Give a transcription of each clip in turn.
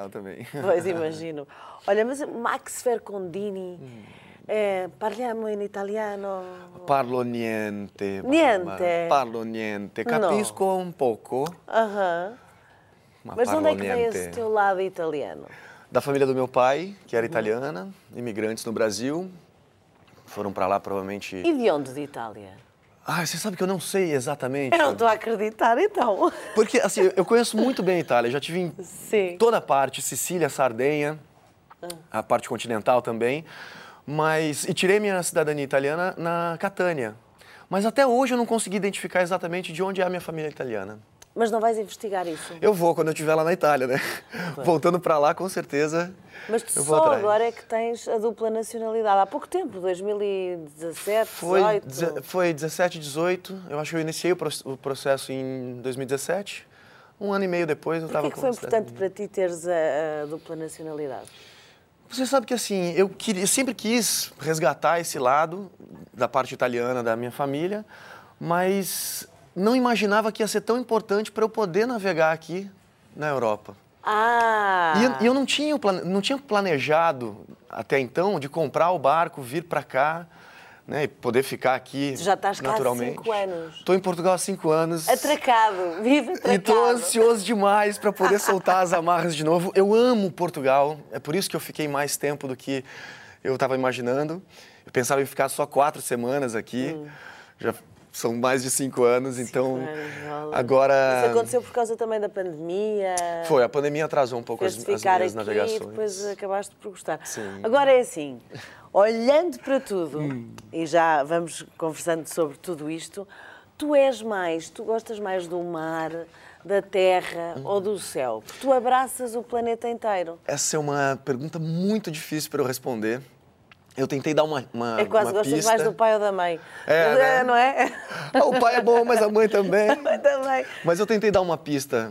material também. Pois imagino. Olha, mas Max Fercondini, Hum. eh, parliamo in italiano? Parlo niente. Niente? Parlo niente. Capisco un poco, Aham. ma Mas de parlo onde é que vem esse teu lado italiano? Da família do meu pai, que era italiana, imigrantes no Brasil. Foram para lá provavelmente. E de onde de Itália? Ah, você sabe que eu não sei exatamente. Eu não estou a acreditar, então. Porque, assim, eu conheço muito bem a Itália. Já tive em Sim. toda a parte, Sicília, Sardenha, a parte continental também. Mas, e tirei minha cidadania italiana na Catânia. Mas até hoje eu não consegui identificar exatamente de onde é a minha família italiana. Mas não vais investigar isso? Eu vou quando eu estiver lá na Itália, né? Voltando para lá, com certeza. Mas tu só atrás. agora é que tens a dupla nacionalidade. Há pouco tempo, 2017, Foi, 2018. deze- foi 17, 18. Eu acho que eu iniciei o proce- o processo em 2017. Um ano e meio depois eu estava é que foi importante para ti teres a, a dupla nacionalidade? Você sabe que assim, eu, queria, eu sempre quis resgatar esse lado da parte italiana da minha família, mas não imaginava que ia ser tão importante para eu poder navegar aqui na Europa. Ah! E eu, e eu não, tinha, não tinha planejado até então de comprar o barco, vir para cá, né, e poder ficar aqui Tu já estás cá há naturalmente. cinco anos. Estou em Portugal há cinco anos. Atracado, vive atracado. E estou ansioso demais para poder soltar as amarras de novo. Eu amo Portugal, é por isso que eu fiquei mais tempo do que eu estava imaginando. Eu pensava em ficar só quatro semanas aqui, já são mais de cinco anos, então anos, agora Isso aconteceu por causa também da pandemia. foi a pandemia atrasou um pouco as, as minhas aqui navegações. e depois acabaste por gostar. Sim. Agora é assim, olhando para tudo, Hum. e já vamos conversando sobre tudo isto, tu és mais, tu gostas mais do mar, da terra Hum. ou do céu? Porque tu abraças o planeta inteiro. Essa é uma pergunta muito difícil para eu responder. Eu tentei dar uma, uma É quase uma gostas pista. mais do pai ou da mãe. É, né? Não é? Ah, o pai é bom, mas a mãe também. também. Mas eu tentei dar uma pista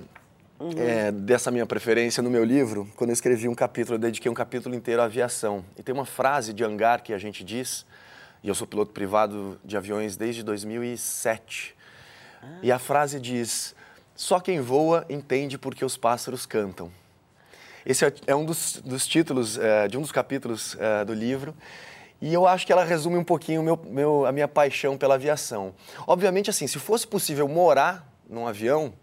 Uhum. é, dessa minha preferência no meu livro. Quando eu escrevi um capítulo, eu dediquei um capítulo inteiro à aviação. E tem uma frase de hangar que a gente diz, e eu sou piloto privado de aviões desde 2007. E a frase diz: Só quem voa entende porque os pássaros cantam. Esse é- é um dos, dos títulos é, de um dos capítulos é, do livro. E eu acho que ela resume um pouquinho meu, meu- a minha paixão pela aviação. Obviamente, assim, se fosse possível morar num avião,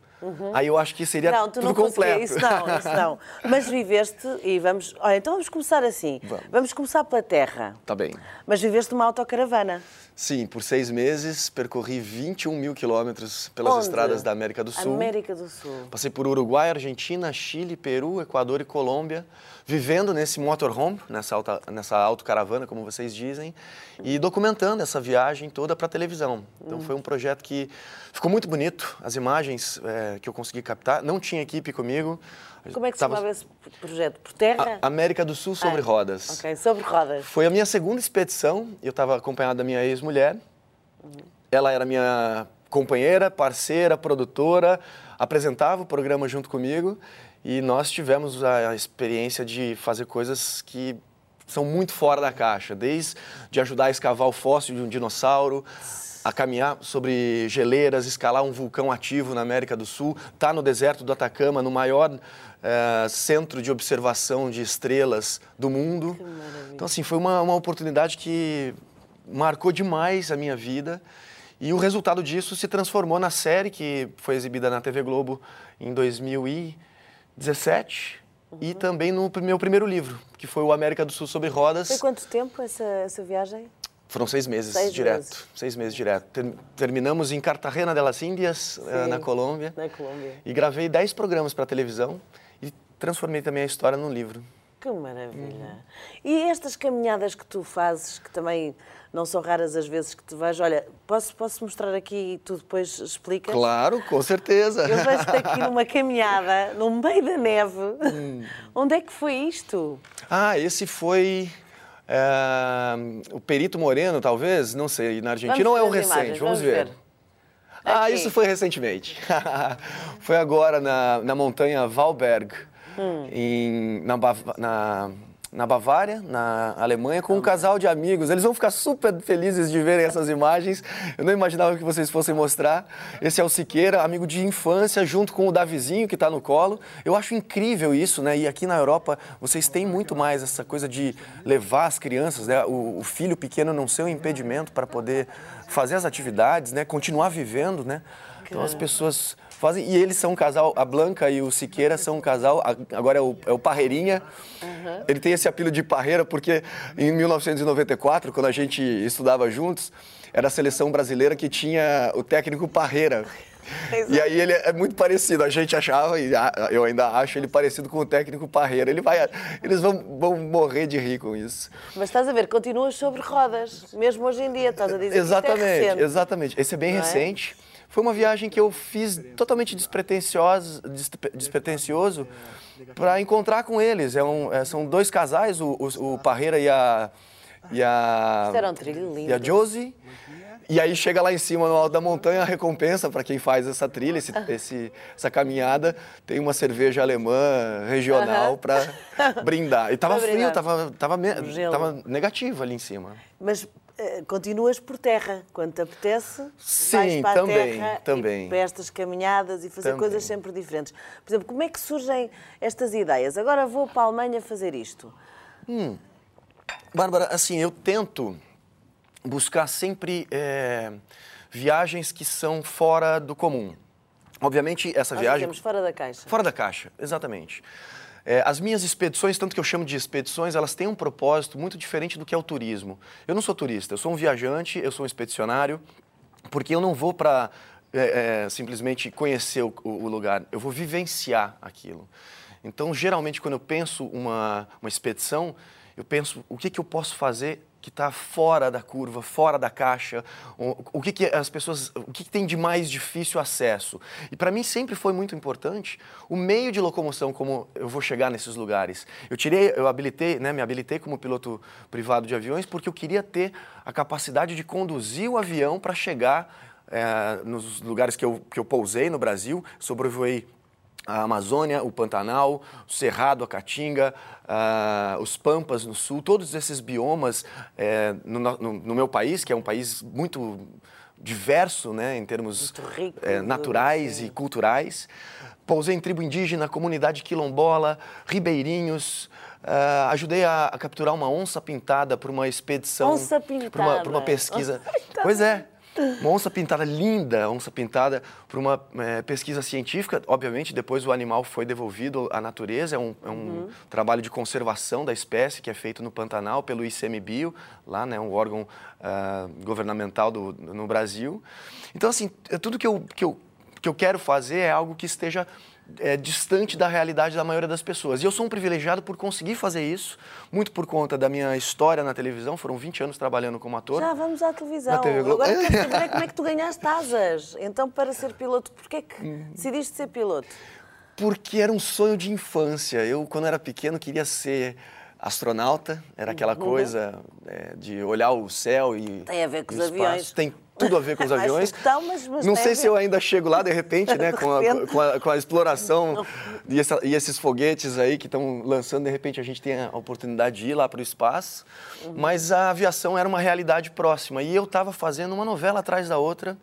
aí eu acho que seria Uhum. Não, tu não completo. Isso não, isso não. Mas viveste e vamos. Olha, então vamos começar assim. Vamos. começar pela terra. tá bem. Mas viveste uma autocaravana. Sim, por seis meses percorri 21 mil quilômetros pelas Onde? estradas da América do Sul. América do Sul. Passei por Uruguai, Argentina, Chile, Peru, Equador e Colômbia, vivendo nesse motorhome, nessa, alta, nessa autocaravana, como vocês dizem, e documentando essa viagem toda para televisão. Então foi um projeto que ficou muito bonito, as imagens eh, que eu consegui captar. Não tinha equipe comigo. Como é que se Tava- chamava esse projeto? Por terra? A- América do Sul sobre Ah, rodas. Ok, sobre rodas. Foi a minha segunda expedição. Eu estava acompanhado da minha ex-mulher. Ela era minha companheira, parceira, produtora, apresentava o programa junto comigo e nós tivemos a, experiência de fazer coisas que são muito fora da caixa, desde de ajudar a escavar o fóssil de um dinossauro, a caminhar sobre geleiras, escalar um vulcão ativo na América do Sul, estar no deserto do Atacama, no maior eh, centro de observação de estrelas do mundo. Então, assim, foi uma, uma oportunidade que marcou demais a minha vida. E o resultado disso se transformou na série que foi exibida na TV Globo em 2017 e também no meu primeiro livro, que foi o América do Sul sobre rodas. Foi quanto tempo essa, essa viagem? Foram seis meses Seis direto. meses. Seis meses direto. Ter- terminamos em Cartagena de las Índias, eh, Sim, na Colômbia. na Colômbia. E gravei dez programas para televisão e transformei também a história num livro. Que maravilha. E estas caminhadas que tu fazes, que também não são raras as vezes que te vejo, olha, posso, posso mostrar aqui e tu depois explicas? Claro, com certeza. Eu vejo-te aqui numa caminhada, no meio da neve. Hum. Onde é que foi isto? Ah, esse foi eh, o Perito Moreno, talvez? Não sei, na Argentina Vamos ou é o recente? imagens, vamos, vamos ver. ver. Ah, isso foi recentemente. foi agora na, na montanha Valberg, Hum. em, na, na na Bavária, na Alemanha, com um casal de amigos. Eles vão ficar super felizes de verem essas imagens. Eu não imaginava que vocês fossem mostrar. Esse é o Siqueira, amigo de infância, junto com o Davizinho, que está no colo. Eu acho incrível isso, né? E aqui na Europa, vocês têm muito mais essa coisa de levar as crianças, né? o, o filho pequeno não ser um impedimento para poder fazer as atividades, né? Continuar vivendo, né? Então as pessoas fazem. E eles são um casal, a Blanca e o Siqueira são um casal, agora é o, é o Parreirinha. Uhum. Ele tem esse apelo de Parreira porque em 1994, quando a gente estudava juntos, era a seleção brasileira que tinha o técnico Parreira. E aí ele é muito parecido, a gente achava, e eu ainda acho ele parecido com o técnico Parreira. Ele vai, eles vão, vão morrer de rir com isso. Mas estás a ver, continuas sobre rodas, mesmo hoje em dia, estás a dizer Exatamente, que é exatamente. Esse é bem é? recente. Foi uma viagem que eu fiz totalmente despretensioso, despretensioso para encontrar com eles. É um, é, são dois casais, o, o, o Parreira e a. E a. E a Josie. E aí chega lá em cima, no alto da montanha, a recompensa para quem faz essa trilha, esse, esse, essa caminhada, tem uma cerveja alemã regional uhum. para brindar. E tava frio, tava, tava, tava negativo ali em cima. Mas continuas por terra, quando te apetece, Sim, vais para também, a terra também. E para estas caminhadas e fazer também. coisas sempre diferentes. Por exemplo, como é que surgem estas ideias? Agora vou para a Alemanha fazer isto. Hum. Bárbara, assim, eu tento buscar sempre é, viagens que são fora do comum. Obviamente, essa Nós viagem... fora da caixa. Fora da caixa, exatamente. É, as minhas expedições, tanto que eu chamo de expedições, elas têm um propósito muito diferente do que é o turismo. Eu não sou turista, eu sou um viajante, eu sou um expedicionário, porque eu não vou para é, é, simplesmente conhecer o, o, lugar, eu vou vivenciar aquilo. Então, geralmente, quando eu penso uma, uma expedição, eu penso o que, que eu posso fazer que está fora da curva, fora da caixa, o, o que, que, as pessoas, o que, que, tem de mais difícil acesso. E para mim sempre foi muito importante o meio de locomoção, como eu vou chegar nesses lugares. Eu tirei, eu habilitei, né, me habilitei como piloto privado de aviões porque eu queria ter a capacidade de conduzir o avião para chegar é, nos lugares que eu, que eu pousei no Brasil, sobrevoei a Amazônia, o Pantanal, o Cerrado, a Caatinga, uh, os Pampas no sul, todos esses biomas é, no, no, no, meu país, que é um país muito diverso né, em termos rico, é, naturais e culturais. Pousei em tribo indígena, comunidade quilombola, ribeirinhos, Uh, ajudei a, a, capturar uma onça pintada por uma expedição. Onça pintada. Por uma, uma pesquisa. Pois é. Uma onça pintada linda, onça pintada por uma é, pesquisa científica. Obviamente, depois o animal foi devolvido à natureza. É um, é um uhum. trabalho de conservação da espécie que é feito no Pantanal pelo ICMBio, lá, né, um órgão uh, governamental do, no Brasil. Então, assim, é tudo que eu, que, eu, que eu quero fazer é algo que esteja é, distante da realidade da maioria das pessoas. E eu sou um privilegiado por conseguir fazer isso, muito por conta da minha história na televisão. Foram 20 anos trabalhando como ator. Já vamos à televisão. Na TV Globo. Agora quero saber como é que tu ganhaste asas. Então, para ser piloto, porquê é que decidiste ser piloto? Porque era um sonho de infância. Eu, quando era pequeno, queria ser astronauta. Era aquela uhum. coisa é, de olhar o céu e. Tem a ver com os aviões. Tem tudo a ver com os aviões. Estão, mas, mas não sei se eu ainda chego lá de repente, né, com a, com a, com a exploração e, essa, e, esses foguetes aí que estão lançando, de repente a gente tem a oportunidade de ir lá para o espaço. Uhum. Mas a aviação era uma realidade próxima e eu estava fazendo uma novela atrás da outra.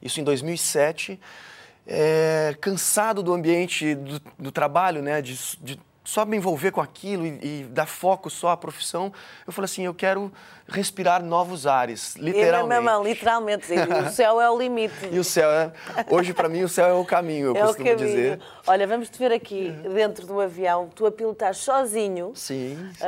Isso em 2007. É, cansado do ambiente do, do trabalho, né, de, de só me envolver com aquilo e, e, dar foco só à profissão, eu falei assim, eu quero respirar novos ares, literalmente. E, não, literalmente, o céu é o limite. e o céu é, hoje para mim o céu é o caminho, eu é costumo caminho. dizer. Olha, vamos te ver aqui dentro do avião, tu a pilotar sozinho. Sim. sim.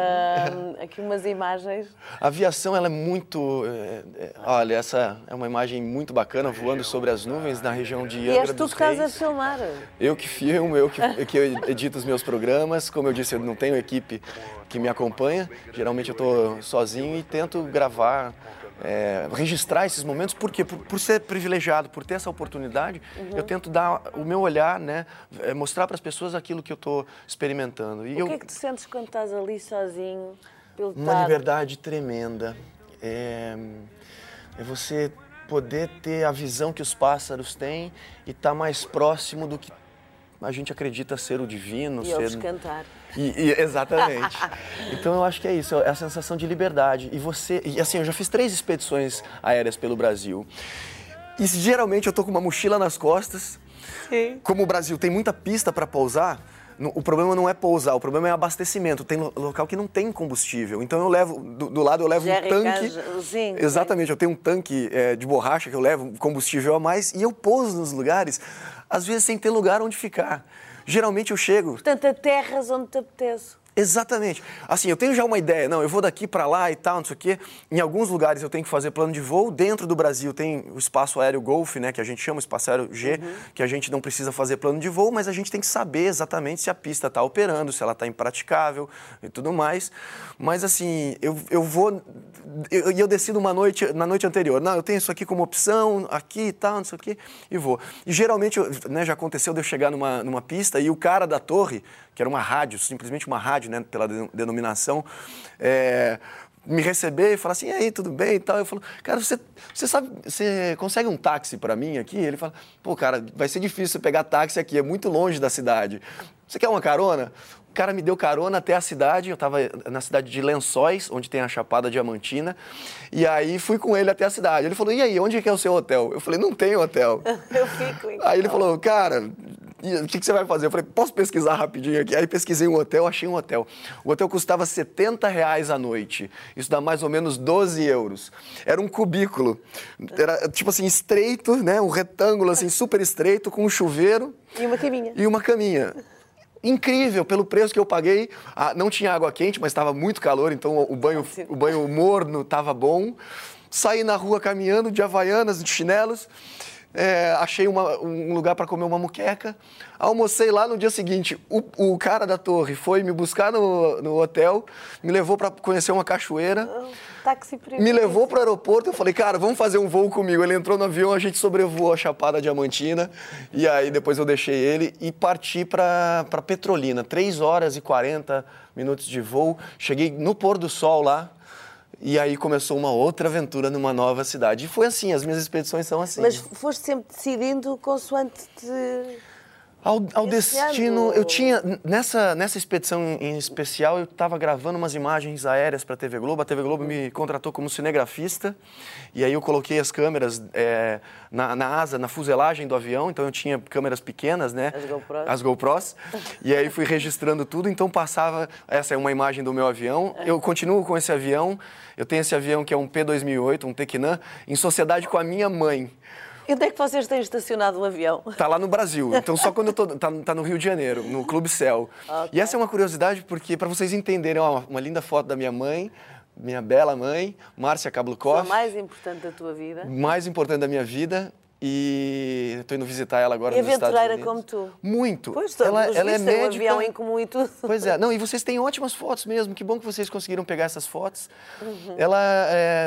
Aqui umas imagens. A aviação ela é muito, é, é, olha, essa é uma imagem muito bacana, voando sobre as nuvens na região de Angra E és tu que estás a filmar. Eu que filmo, eu que, que edito os meus programas, como eu disse, eu não tenho equipe que me acompanha. Geralmente eu estou sozinho e tento gravar, é, registrar esses momentos, porque por, por, ser privilegiado, por ter essa oportunidade, uhum. eu tento dar o meu olhar, né, é, mostrar para as pessoas aquilo que eu estou experimentando. E o que eu, é que tu sentes quando estás ali sozinho, pilotado? Uma liberdade tremenda. É, é você poder ter a visão que os pássaros têm e estar tá mais próximo do que a gente acredita ser o divino. E ser... eles cantar. E, e, exatamente. então eu acho que é isso, é a sensação de liberdade. E você, e assim, eu já fiz três expedições aéreas pelo Brasil. E geralmente eu tô com uma mochila nas costas. Sim. Como o Brasil tem muita pista para pousar, o problema não é pousar, o problema é abastecimento. Tem local que não tem combustível. Então eu levo, do, do lado eu levo GRK, um tanque. zinco, exatamente, eu tenho um tanque é, de borracha que eu levo combustível a mais e eu pouso nos lugares, às vezes sem ter lugar onde ficar. Geralmente eu chego. Portanto, aterras onde te apetece. Exatamente. Assim, eu tenho já uma ideia, não, eu vou daqui para lá e tal, não sei o quê. Em alguns lugares eu tenho que fazer plano de voo. Dentro do Brasil tem o espaço aéreo Golf, né, que a gente chama espaço aéreo G, uhum. que a gente não precisa fazer plano de voo, mas a gente tem que saber exatamente se a pista está operando, se ela está impraticável e tudo mais. Mas assim, eu, eu vou e eu, eu, decido uma noite, na noite anterior, não, eu tenho isso aqui como opção, aqui e tal, não sei o quê, e vou. E geralmente, né, já aconteceu de eu chegar numa, numa pista e o cara da torre, que era uma rádio, simplesmente uma rádio, né, pela denominação, é, me receber e falar assim, e aí, tudo bem e tal. Eu falo, cara, você, você sabe, você consegue um táxi para mim aqui? Ele fala, pô, cara, vai ser difícil pegar táxi aqui, é muito longe da cidade. Você quer uma carona? O cara me deu carona até a cidade, eu estava na cidade de Lençóis, onde tem a Chapada Diamantina, e aí fui com ele até a cidade. Ele falou, e aí, onde é que é o seu hotel? Eu falei, não tem hotel. eu fico, então. Aí ele falou, cara, o que, que, você vai fazer? Eu falei, posso pesquisar rapidinho aqui? Aí pesquisei um hotel, achei um hotel. O hotel custava 70 reais a noite. Isso dá mais ou menos 12 euros. Era um cubículo. Era tipo assim, estreito, né? Um retângulo assim, super estreito, com um chuveiro. E uma caminha. E uma caminha incrível pelo preço que eu paguei. Ah, não tinha água quente, mas estava muito calor, então o banho, o banho morno estava bom. Saí na rua caminhando de havaianas, de chinelos. É, achei uma, um lugar para comer uma muqueca. Almocei lá no dia seguinte. O, o cara da torre foi me buscar no, no hotel, me levou para conhecer uma cachoeira. Táxi me levou para o aeroporto. Eu falei, cara, vamos fazer um voo comigo. Ele entrou no avião, a gente sobrevoou a Chapada Diamantina. E aí depois eu deixei ele e parti para Petrolina. 3 horas e 40 minutos de voo. Cheguei no pôr do sol lá. E aí começou uma outra aventura numa nova cidade. E foi assim, as minhas expedições são assim. Mas foste sempre decidindo consoante te... Ao, ao destino, eu tinha. Nessa, nessa expedição em especial, eu estava gravando umas imagens aéreas para a TV Globo. A TV Globo me contratou como cinegrafista. E aí eu coloquei as câmeras é, na, na, asa, na fuselagem do avião. Então eu tinha câmeras pequenas, né? As GoPros. As GoPros. e aí fui registrando tudo. Então passava. Essa é uma imagem do meu avião. Eu continuo com esse avião. Eu tenho esse avião que é um P2008, um Tecnan, em sociedade com a minha mãe. E onde é que vocês têm estacionado o avião? Tá lá no Brasil. Então só quando eu tô. Tá, tá no Rio de Janeiro, no Clube Céu. Okay. E essa é uma curiosidade, porque para vocês entenderem, ó, uma linda foto da minha mãe, minha bela mãe, Márcia Kablukov. A mais importante da tua vida. Mais importante da minha vida. E estou indo visitar ela agora e nos Estados Unidos. como tu. Muito. Pois, ela, ela é médica. um avião em comum e tudo. Pois é. Não, e vocês têm ótimas fotos mesmo. Que bom que vocês conseguiram pegar essas fotos. Uhum. Ela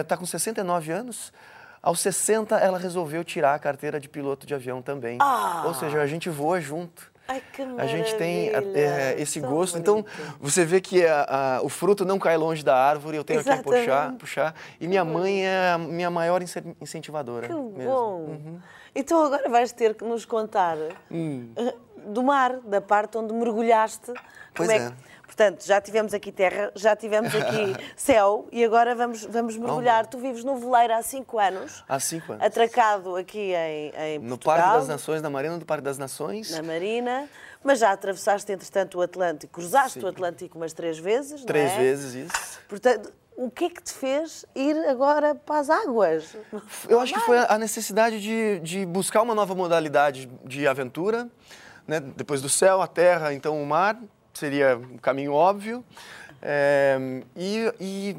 está é, com 69 anos. Aos 60, ela resolveu tirar a carteira de piloto de avião também. Ah. Ou seja, a gente voa junto. Ai, que a gente tem é, esse Tão gosto. Então, bonito. Então, você vê que a, a, o fruto não cai longe da árvore, eu tenho Exatamente. que puxar, puxar. E minha mãe é a minha maior incentivadora. Que mesmo. bom. Uhum. Então agora vais ter que nos contar hum. Eh, do mar, da parte onde mergulhaste. Pois é. é Portanto, já tivemos aqui terra, já tivemos aqui céu e agora vamos, vamos mergulhar. Oh, tu vives no veleiro há cinco anos. Há cinco anos. Atracado aqui em, em No Portugal, Parque das Nações, na Marina do Parque das Nações. Na Marina. Mas já atravessaste, entretanto, o Atlântico. Cruzaste Sim. o Atlântico umas três vezes, Três é? vezes, isso. Portanto, o que é que te fez ir agora para as águas? Eu acho que foi a necessidade de, de buscar uma nova modalidade de aventura, né? depois do céu, a terra, então o mar seria um caminho óbvio. É, e, e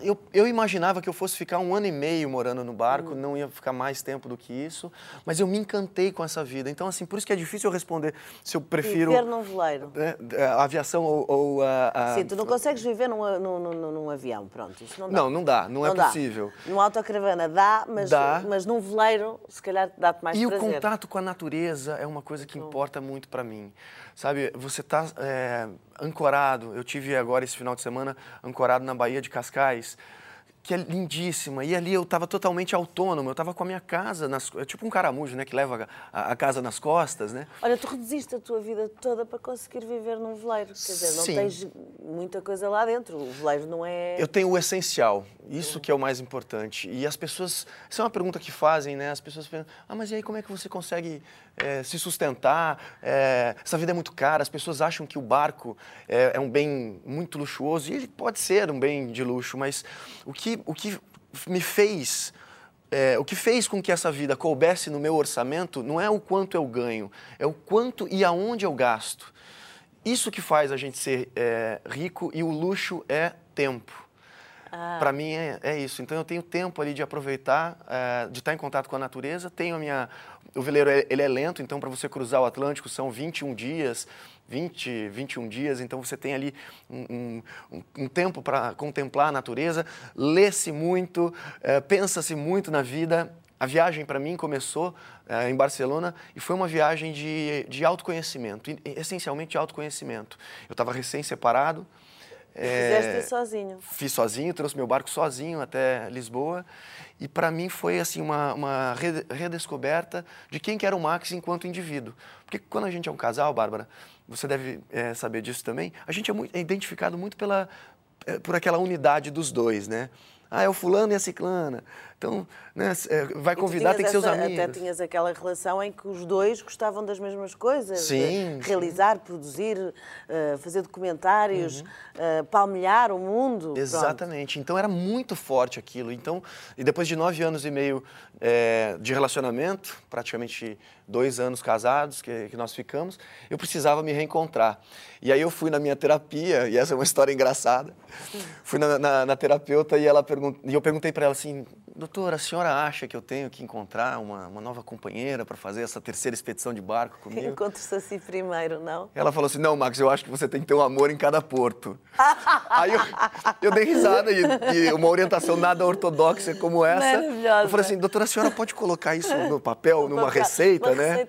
eu, eu, imaginava que eu fosse ficar um ano e meio morando no barco, uhum. não ia ficar mais tempo do que isso, mas eu me encantei com essa vida. Então, assim, por isso que é difícil eu responder se eu prefiro... Viver num veleiro. Né, a aviação ou, ou a, a, Sim, tu não consegues viver num, num, num, num, avião, pronto, isso não dá. Não, não dá, não, não é dá. possível. Numa autocaravana dá, mas, dá. mas num veleiro, se calhar, dá-te mais e prazer. E o contato com a natureza é uma coisa que importa muito para mim. Sabe, você está é, ancorado, eu tive agora esse final de semana ancorado na Baía de Cascais, que é lindíssima. E ali eu estava totalmente autônomo, eu estava com a minha casa, nas, é tipo um caramujo, né, que leva a, a, casa nas costas, né? Olha, tu reduziste a tua vida toda para conseguir viver num veleiro, quer dizer, não Sim. tens muita coisa lá dentro, o veleiro não é... Eu tenho o essencial, isso que é o mais importante. E as pessoas, isso é uma pergunta que fazem, né, as pessoas pensam, ah, mas e aí como é que você consegue é, se sustentar? É, essa vida é muito cara, as pessoas acham que o barco é, é um bem muito luxuoso, e ele pode ser um bem de luxo, mas o que o que me fez é, o que fez com que essa vida coubesse no meu orçamento não é o quanto eu ganho, é o quanto e aonde eu gasto. Isso que faz a gente ser é, rico e o luxo é tempo. Ah. Para mim é, é, isso. Então eu tenho tempo ali de aproveitar, é, de estar em contato com a natureza. Tenho a minha. O veleiro ele é lento, então para você cruzar o Atlântico são 21 dias. 20, 21 dias, então você tem ali um, um, um tempo para contemplar a natureza, lê-se muito, é, pensa-se muito na vida. A viagem para mim começou é, em Barcelona e foi uma viagem de, de autoconhecimento, essencialmente autoconhecimento. Eu estava recém-separado. É, Fizeste sozinho? Fiz sozinho, trouxe meu barco sozinho até Lisboa e para mim foi assim uma, uma redescoberta de quem que era o Max enquanto indivíduo. Porque quando a gente é um casal, Bárbara, você deve é, saber disso também, a gente é, muito, é identificado muito pela, é, por aquela unidade dos dois, né? Ah, é o fulano e a ciclana. Então, né, é, vai convidar, tem que ser os amigos. Até tinhas aquela relação em que os dois gostavam das mesmas coisas. Sim. realizar, produzir, uh, fazer documentários, uhum. uh, palmilhar o mundo. Exatamente. Pronto. Então era muito forte aquilo. Então, e depois de nove anos e meio é, de relacionamento, praticamente dois anos casados que, que nós ficamos, eu precisava me reencontrar. E aí eu fui na minha terapia, e essa é uma história engraçada. Fui na, na, na terapeuta e ela pergun e eu perguntei para ela assim, doutora, a senhora acha que eu tenho que encontrar uma, uma nova companheira para fazer essa terceira expedição de barco comigo? Encontre-se assim primeiro, não? Ela falou assim, não, Max, eu acho que você tem que ter um amor em cada porto. Aí eu, eu dei risada e, e, uma orientação nada ortodoxa como essa. Maravilhosa. Eu falei assim, doutora, a senhora pode colocar isso no papel, numa papel, receita, uma né?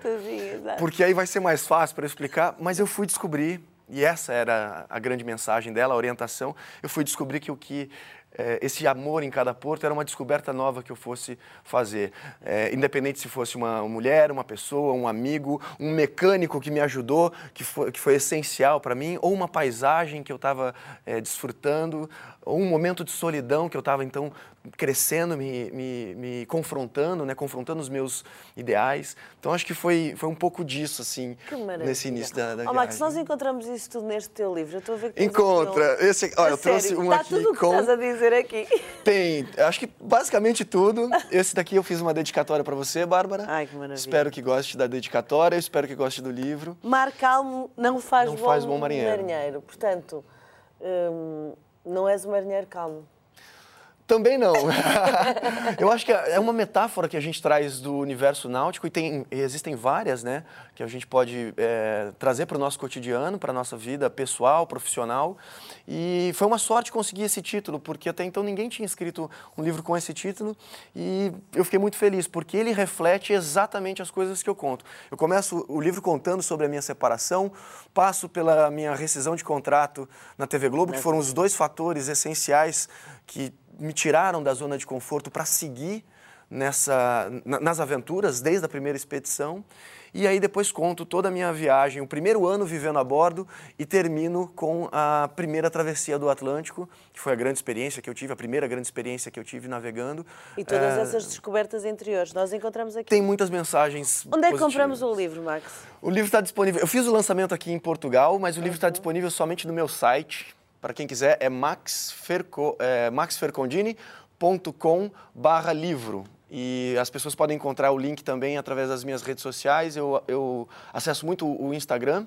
Porque aí vai ser mais fácil para explicar. Mas eu fui descobrir e essa era a grande mensagem dela, a orientação. Eu fui descobrir que o que esse amor em cada porto era uma descoberta nova que eu fosse fazer. É, independente se fosse uma mulher, uma pessoa, um amigo, um mecânico que me ajudou, que foi, que foi essencial para mim, ou uma paisagem que eu estava é, desfrutando, ou um momento de solidão que eu estava então crescendo, me, me, me, confrontando, né, confrontando os meus ideais. Então acho que foi, foi um pouco disso, assim, nesse início da, da oh, Max, nós encontramos isso tudo neste teu livro. Eu estou a ver que Encontra. Um... Esse, olha, eu trouxe um Está aqui tudo o que com... estás a dizer aqui. Tem, acho que basicamente tudo. Esse daqui eu fiz uma dedicatória para você, Bárbara. Ai, que maravilha. Espero que goste da dedicatória, espero que goste do livro. Mar calmo não faz, não bom, faz bom marinheiro. marinheiro. Portanto, hum, não és um marinheiro calmo. Também não. eu acho que é uma metáfora que a gente traz do universo náutico e tem, existem várias, né, que a gente pode é, trazer para o nosso cotidiano, para a nossa vida pessoal, profissional. E foi uma sorte conseguir esse título, porque até então ninguém tinha escrito um livro com esse título e eu fiquei muito feliz, porque ele reflete exatamente as coisas que eu conto. Eu começo o livro contando sobre a minha separação, passo pela minha rescisão de contrato na TV Globo, que foram os dois fatores essenciais que me tiraram da zona de conforto para seguir nessa, nas aventuras, desde a primeira expedição. E aí depois conto toda a minha viagem, o primeiro ano vivendo a bordo e termino com a primeira travessia do Atlântico, que foi a grande experiência que eu tive, a primeira grande experiência que eu tive navegando. E todas é... essas descobertas interiores, nós encontramos aqui. Tem muitas mensagens. Onde é que compramos o livro, Max? O livro está disponível. Eu fiz o lançamento aqui em Portugal, mas o livro está disponível somente no meu site, para quem quiser, é, maxferco, é maxfercondini.com barra livro. E as pessoas podem encontrar o link também através das minhas redes sociais. Eu, eu acesso muito o Instagram.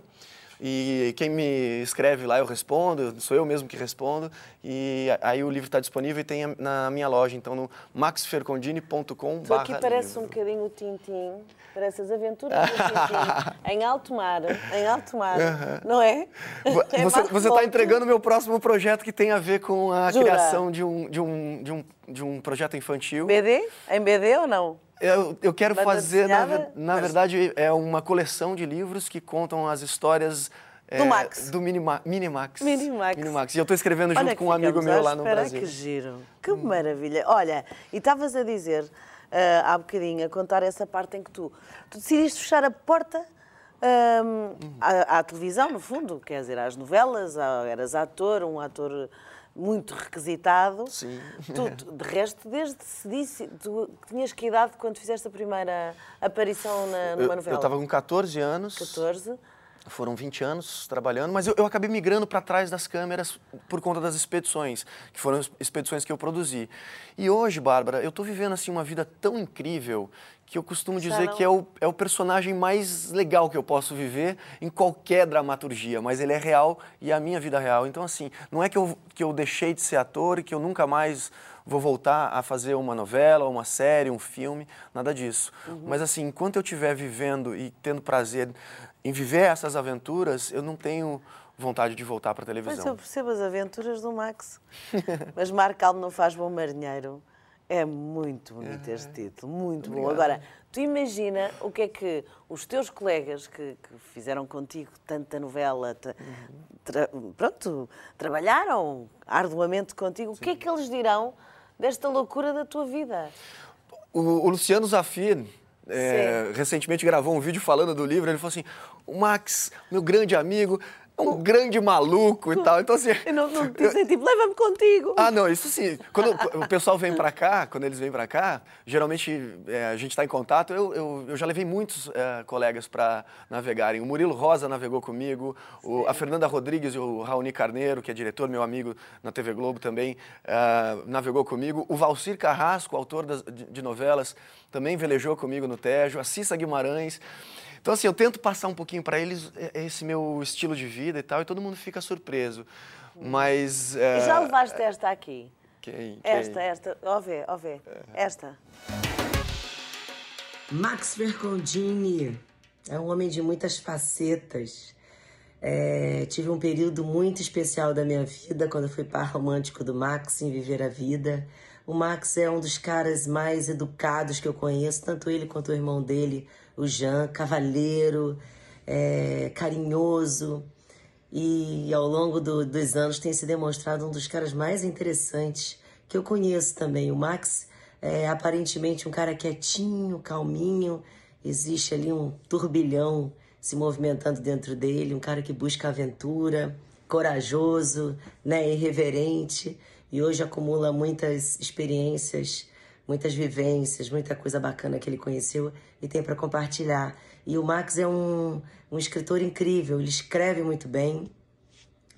E quem me escreve lá eu respondo, sou eu mesmo que respondo. E aí o livro está disponível e tem na minha loja, então no maxfercondini.com. Tu aqui parece um bocadinho o Tintim, parece as aventuras do Tintim, em alto mar, em alto mar, não é? é você está entregando o meu próximo projeto que tem a ver com a Jura? criação de um, de, um, de, um, de um projeto infantil. BD? Em BD ou não? Eu, eu quero fazer, na, na verdade, é uma coleção de livros que contam as histórias Do Max. Do Minima, Minimax. Minimax. Minimax. E eu estou escrevendo junto com um amigo meu à lá no Brasil. Que giro, que maravilha. Olha, e estavas a dizer ah, há bocadinho, a contar essa parte em que tu, tu decidiste fechar a porta ahm, à, à televisão, no fundo, quer dizer, às novelas, à- eras ator, um ator muito requisitado. Sim. Tu, de resto, desde se disse, tu tinhas que idade quando fizeste a primeira aparição na, numa Eu novela? estava com 14 anos. 14. Foram 20 anos trabalhando, mas eu, eu acabei migrando para trás das câmeras por conta das expedições, que foram as expedições que eu produzi. E hoje, Bárbara, eu estou vivendo assim uma vida tão incrível que eu costumo dizer não? que é o, é o personagem mais legal que eu posso viver em qualquer dramaturgia, mas ele é real e é a minha vida real. Então, assim, não é que eu, que eu deixei de ser ator e que eu nunca mais vou voltar a fazer uma novela, uma série, um filme, nada disso. Mas assim, enquanto eu estiver vivendo e tendo prazer em viver essas aventuras, eu não tenho vontade de voltar para a Pois eu televisão. percebo as aventuras do Max. Mas Marco Almo não faz bom marinheiro. É muito bonito este título, muito bom. Agora, tu imagina o que é que os teus colegas que, que fizeram contigo tanta novela, ta- tra- pronto, trabalharam arduamente contigo, o que é que eles dirão desta loucura da tua vida? O, o Luciano Zafir é, recentemente gravou um vídeo falando do livro. Ele falou assim: o Max, meu grande amigo, um grande maluco e tal. Então, assim. Eu não, não te dizem tipo, leva-me contigo. Ah, não, isso sim. Quando o pessoal vem pra cá, quando eles vêm pra cá, geralmente é, a gente está em contato. Eu, eu, eu já levei muitos é, colegas para navegarem. O Murilo Rosa navegou comigo, o- a Fernanda Rodrigues e o Raoni Carneiro, que é diretor, meu amigo na TV Globo também, é, navegou comigo. O Valcir Carrasco, autor das- de, de novelas, também velejou comigo no Tejo. A Cissa Guimarães. Então, assim, eu tento passar um pouquinho para eles é, esse meu estilo de vida e tal, e todo mundo fica surpreso. Mas. é, E já levaste esta aqui? quem- quem? Esta, esta, ó vê, ó vê, esta. Max Vercondini é um homem de muitas facetas. É, tive um período muito especial da minha vida quando eu fui par romântico do Max em Viver a Vida. O Max é um dos caras mais educados que eu conheço, tanto ele quanto o irmão dele, o Jean, cavalheiro, é, carinhoso. E ao longo do- dos anos tem se demonstrado um dos caras mais interessantes que eu conheço também. O Max é aparentemente um cara quietinho, calminho. Existe ali um turbilhão se movimentando dentro dele, um cara que busca aventura, corajoso, né, irreverente. E hoje acumula muitas experiências, muitas vivências, muita coisa bacana que ele conheceu e tem para compartilhar. E o Max é um, um escritor incrível, ele escreve muito bem,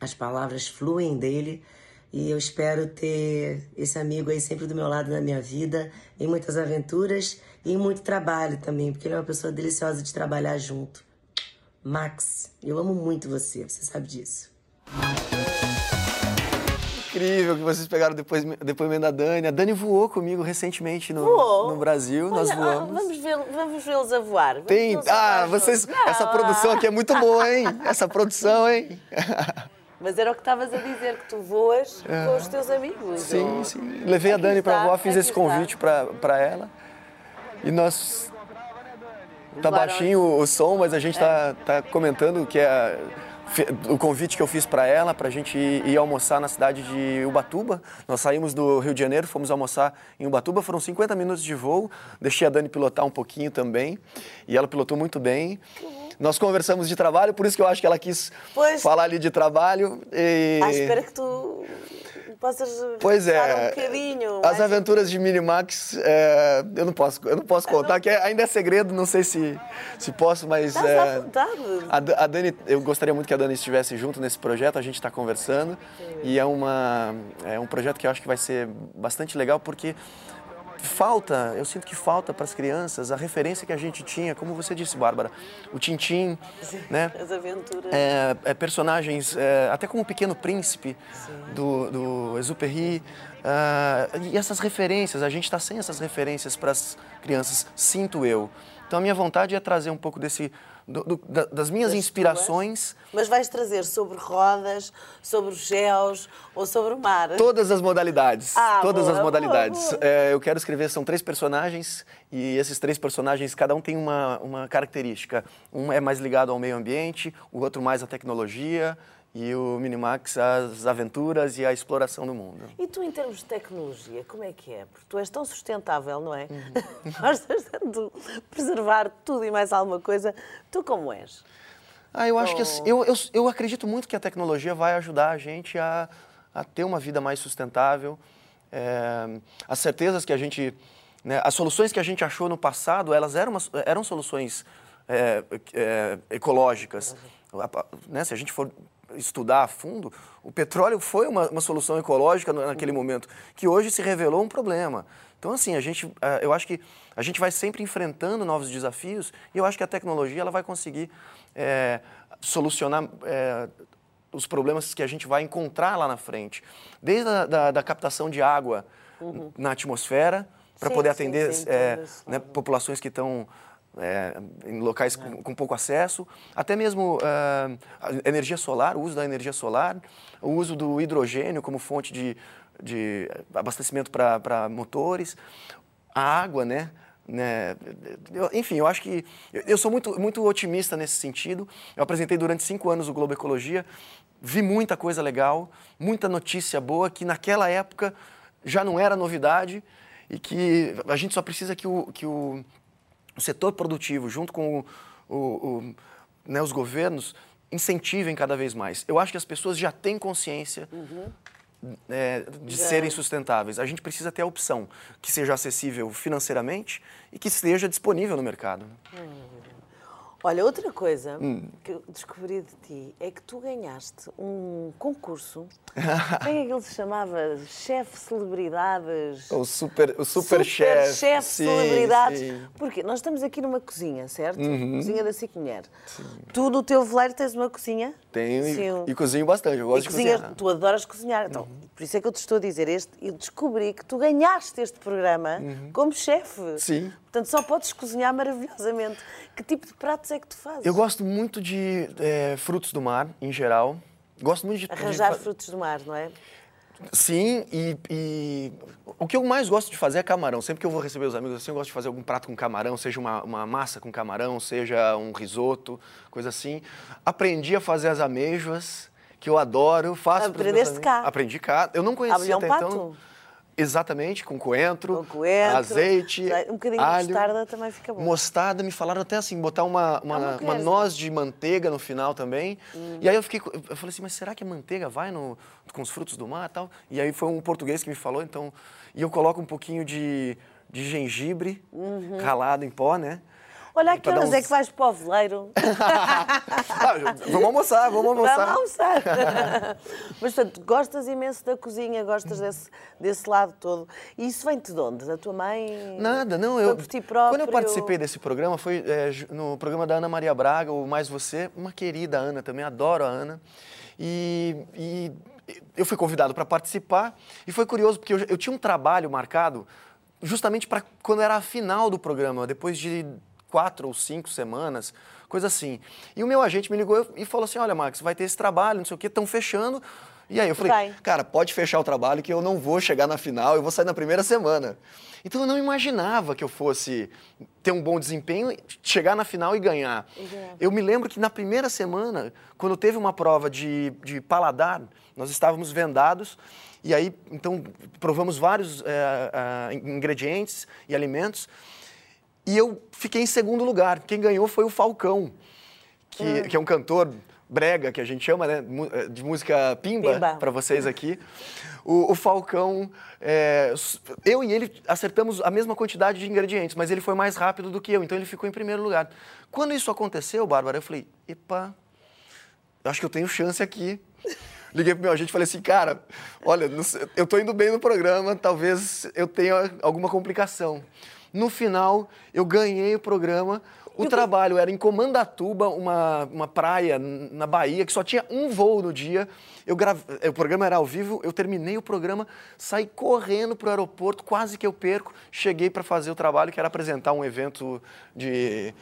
as palavras fluem dele e eu espero ter esse amigo aí sempre do meu lado na minha vida, em muitas aventuras e em muito trabalho também, porque ele é uma pessoa deliciosa de trabalhar junto. Max, eu amo muito você, você sabe disso. Incrível que vocês pegaram depois depoimento da Dani. A Dani voou comigo recentemente no, Voou? no Brasil, nós Olha, ah, voamos. Vamos vê-los vamos vê-los a voar. Vamos Tem. a Ah, vocês. juntos. Essa Não. produção aqui é muito boa, hein? Essa produção, hein? Mas era o que estavas a dizer, que tu voas com os teus amigos. Sim, ou- sim. Levei a Aqui Dani para voar, fiz esse convite para ela. E nós. Tá baixinho o som, mas a gente tá, tá comentando que é o convite que eu fiz para ela, para a gente ir, ir almoçar na cidade de Ubatuba. Nós saímos do Rio de Janeiro, fomos almoçar em Ubatuba, foram 50 minutos de voo. Deixei a Dani pilotar um pouquinho também, e ela pilotou muito bem. Nós conversamos de trabalho, por isso que eu acho que ela quis Pois. falar ali de trabalho. E... À espera que tu possas Pois é. um bocadinho. As mais- aventuras de Minimax, é, eu não posso, eu não posso contar, que é- ainda é segredo, não sei se, se posso, mas. Estás é, à vontade. a, a Dani, eu gostaria muito que a Dani estivesse junto nesse projeto, a gente está conversando. E é, uma, é um projeto que eu acho que vai ser bastante legal, porque falta, eu sinto que falta para as crianças a referência que a gente tinha, como você disse, Bárbara, o Tintim, né? As aventuras. é, é, personagens, é, até como o Pequeno Príncipe do, do Exupéry. ah, e essas referências, a gente está sem essas referências para as crianças, sinto eu. Então a minha vontade é trazer um pouco desse do, do, da, das minhas Das inspirações, Mas vais trazer sobre rodas, sobre os géus ou sobre o mar. todas as modalidades. Ah, todas boa, as modalidades. boa, boa. É, eu quero escrever, são três personagens, e esses três personagens, cada um tem uma, uma característica. Um é mais ligado ao meio ambiente, o outro mais à tecnologia, e o Minimax às aventuras e à exploração do mundo. E tu, em termos de tecnologia, como é que é? Porque tu és tão sustentável, não é? Uhum. Gostas de preservar tudo e mais alguma coisa. Tu como és? Ah, eu acho que assim, eu, eu, eu acredito muito que a tecnologia vai ajudar a gente a, a ter uma vida mais sustentável. É, as certezas que a gente, né, as soluções que a gente achou no passado, elas eram, umas- eram soluções é, é, ecológicas. Né, se a gente for estudar a fundo, o petróleo foi uma, uma solução ecológica naquele momento, que hoje se revelou um problema. Então, assim, a gente, eh, eu acho que a gente vai sempre enfrentando novos desafios e eu acho que a tecnologia ela vai conseguir eh, solucionar eh, os problemas que a gente vai encontrar lá na frente. Desde a da, da captação de água na atmosfera, para Sim, poder sim, atender sim, todo esse né, populações que estão é, em locais com, com pouco acesso, até mesmo a energia solar, o uso da energia solar, o uso do hidrogênio como fonte de, de abastecimento para motores, a água, né? né? Eu- enfim, eu acho que eu, eu sou muito, muito otimista nesse sentido. Eu apresentei durante cinco anos o Globo Ecologia, vi muita coisa legal, muita notícia boa que naquela época já não era novidade e que a gente só precisa que o, que o, o setor produtivo, junto com o, o- o- né, os governos, incentivem cada vez mais. Eu acho que as pessoas já têm consciência é, de Já. serem sustentáveis. A gente precisa ter a opção que seja acessível financeiramente e que esteja disponível no mercado. né? Olha, outra coisa Hum. que eu descobri de ti é que tu ganhaste um concurso. Como é que ele se chamava? Chefe Celebridades. O super, o super, chef. chefe sim, celebridades. sim. Uhum. Porque nós estamos aqui numa cozinha, certo? Cozinha da Cic Mulher. Tu no teu veleiro tens uma cozinha? Tenho e- Sim. e, cozinho bastante. Eu gosto E de cozinhas- cozinhar. tu adoras cozinhar. Então, por isso é que eu te estou a dizer este. Eu descobri que tu ganhaste este programa como chefe. Uhum. Sim. Portanto, só podes cozinhar maravilhosamente. Que tipo de pratos é que tu fazes? Eu gosto muito de é, frutos do mar, em geral. Gosto muito de... de Arranjar fa- frutos do mar, não é? Sim, e, e o que eu mais gosto de fazer é camarão. Sempre que eu vou receber os amigos assim, eu gosto de fazer algum prato com camarão, seja uma, uma massa com camarão, seja um risoto, coisa assim. Aprendi a fazer as amêijoas, que eu adoro, faço pros meus Aprendeste cá? Aprendi cá. Eu não conhecia até pato? então. Exatamente, com coentro, Com coentro, azeite, um bocadinho alho, de mostarda também fica bom. Mostarda, me falaram até assim, botar uma, uma, Ah, uma noz de manteiga no final também. Hum. E aí eu fiquei, eu falei assim, mas será que a manteiga vai no, com os frutos do mar e tal? E aí foi um português que me falou, então... E eu coloco um pouquinho de, de gengibre Uhum. ralado em pó, né? Olha, que horas é uns- que vais para o veleiro? Ah, vamos almoçar, vamos almoçar. Vamos almoçar. Mas, portanto, gostas imenso da cozinha, gostas desse, desse lado todo. E isso vem-te de onde? Da tua mãe? Nada, não. Foi Eu, por ti próprio? Quando eu participei desse programa, foi é, no programa da Ana Maria Braga, o Mais Você, uma querida Ana também, adoro a Ana. E, e eu fui convidado para participar. E foi curioso, porque eu, eu tinha um trabalho marcado justamente para quando era a final do programa, depois de quatro ou cinco semanas, coisa assim. E o meu agente me ligou e falou assim: Olha, Max, vai ter esse trabalho, não sei o quê, estão fechando. E aí eu falei, Vai. cara, pode fechar o trabalho que eu não vou chegar na final, eu vou sair na primeira semana. Então eu não imaginava que eu fosse ter um bom desempenho, chegar na final e ganhar. Eu me lembro que na primeira semana, quando teve uma prova de, de paladar, nós estávamos vendados e aí então provamos vários eh, ah, ingredientes e alimentos e eu fiquei em segundo lugar. Quem ganhou foi o Falcão, que, que é um cantor brega, que a gente chama, né? eh, De música pimba, Pimba. para vocês aqui. O, o Falcão, é, eu e ele acertamos a mesma quantidade de ingredientes, mas ele foi mais rápido do que eu, então ele ficou em primeiro lugar. Quando isso aconteceu, Bárbara, eu falei, epa, eu acho que eu tenho chance aqui. Liguei pro meu agente e falei assim, cara, olha, eu tô indo bem no programa, talvez eu tenha alguma complicação. No final, eu ganhei o programa. O trabalho era em Comandatuba, uma, uma praia na Bahia, que só tinha um voo no dia. Eu grave... O programa era ao vivo, eu terminei o programa, saí correndo pro aeroporto, quase que eu perco. Cheguei para fazer o trabalho, que era apresentar um evento de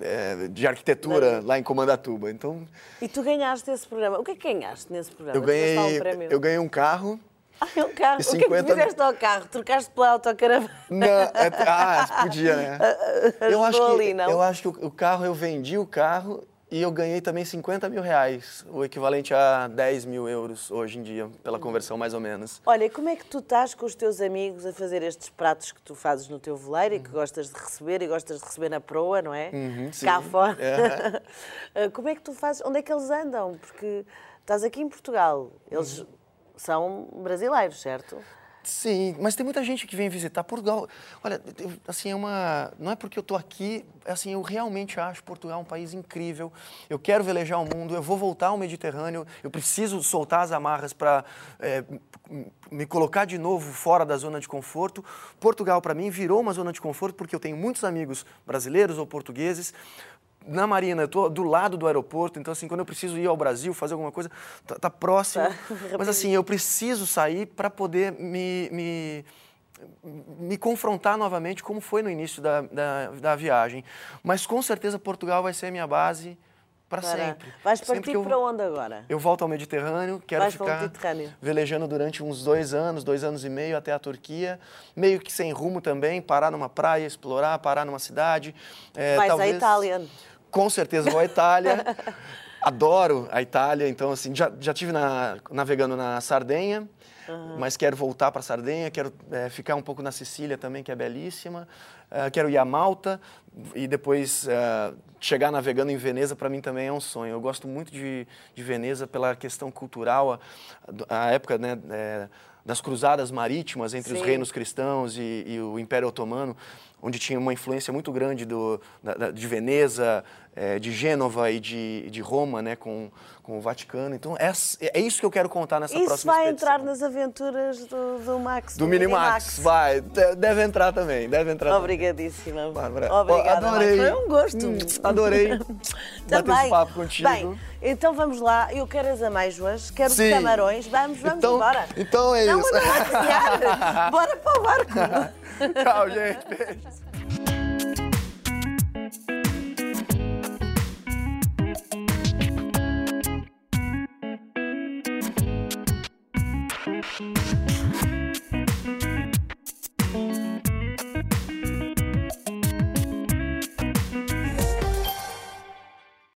é, de arquitetura lá em Comandatuba. Então, E tu ganhaste esse programa. O que é que ganhaste nesse programa? eu ganhei, um eu ganhei um carro. Carro. e O que é que 50 tu fizeste ao carro? Trocaste pela autocaravana? Não, é- ah, podia, né? Eu acho, que, ali, não? eu acho que o, o carro, eu vendi o carro e eu ganhei também 50 mil reais, o equivalente a 10 mil euros hoje em dia, pela conversão mais ou menos. Olha, e como é que tu estás com os teus amigos a fazer estes pratos que tu fazes no teu veleiro e que gostas de receber e gostas de receber na proa, não é? Uhum, sim. Cá fora. É. Ah, como é que tu fazes? Onde é que eles andam? Porque estás aqui em Portugal, eles Uhum. São brasileiros, certo? Sim, mas tem muita gente que vem visitar Portugal. Olha, assim, é uma. Não é porque eu estou aqui, é assim, eu realmente acho Portugal um país incrível. Eu quero velejar o mundo, eu vou voltar ao Mediterrâneo, eu preciso soltar as amarras para me colocar de novo fora da zona de conforto. Portugal, para mim, virou uma zona de conforto porque eu tenho muitos amigos brasileiros ou portugueses. Na Marina, eu estou do lado do aeroporto, então assim, quando eu preciso ir ao Brasil fazer alguma coisa, tá, tá próximo. Tá, Mas assim, eu preciso sair para poder me, me, me confrontar novamente como foi no início da, da, da viagem. Mas com certeza Portugal vai ser a minha base para sempre. Vais Sempre partir eu- para onde agora? Eu volto ao Mediterrâneo, quero Vais ficar velejando durante uns dois anos, dois anos e meio até a Turquia, meio que sem rumo também, parar numa praia, explorar, parar numa cidade. É, Vais à talvez- Itália. Com certeza vou à Itália. Adoro a Itália, então assim, já, já tive na- navegando na Sardenha, mas quero voltar para a Sardenha, quero é, ficar um pouco na Sicília também, que é belíssima. Eh, quero ir a Malta e depois eh, chegar navegando em Veneza, para mim também é um sonho. Eu gosto muito de, de Veneza pela questão cultural, a, a época né, eh, das cruzadas marítimas entre os Sim. reinos cristãos e, e o Império Otomano, onde tinha uma influência muito grande do, da- da- de Veneza, eh, de Gênova e de, de Roma, né, com, com o Vaticano. Então é, é isso que eu quero contar nessa Isso próxima vai expedição. entrar nas aventuras do, do Max. Do Minimax, vai. De- Deve entrar também, deve entrar também. Obrigadíssima. Bárbara. Obrigada, Oh, adorei. Foi um gosto. Hum, adorei bater Também. esse papo contigo. Bem, então vamos lá. Eu quero as amêijoas, quero os camarões. Vamos, vamos Então- embora. então é Não, isso. Não, não, cozinhar. Bora para o barco. Tchau, gente.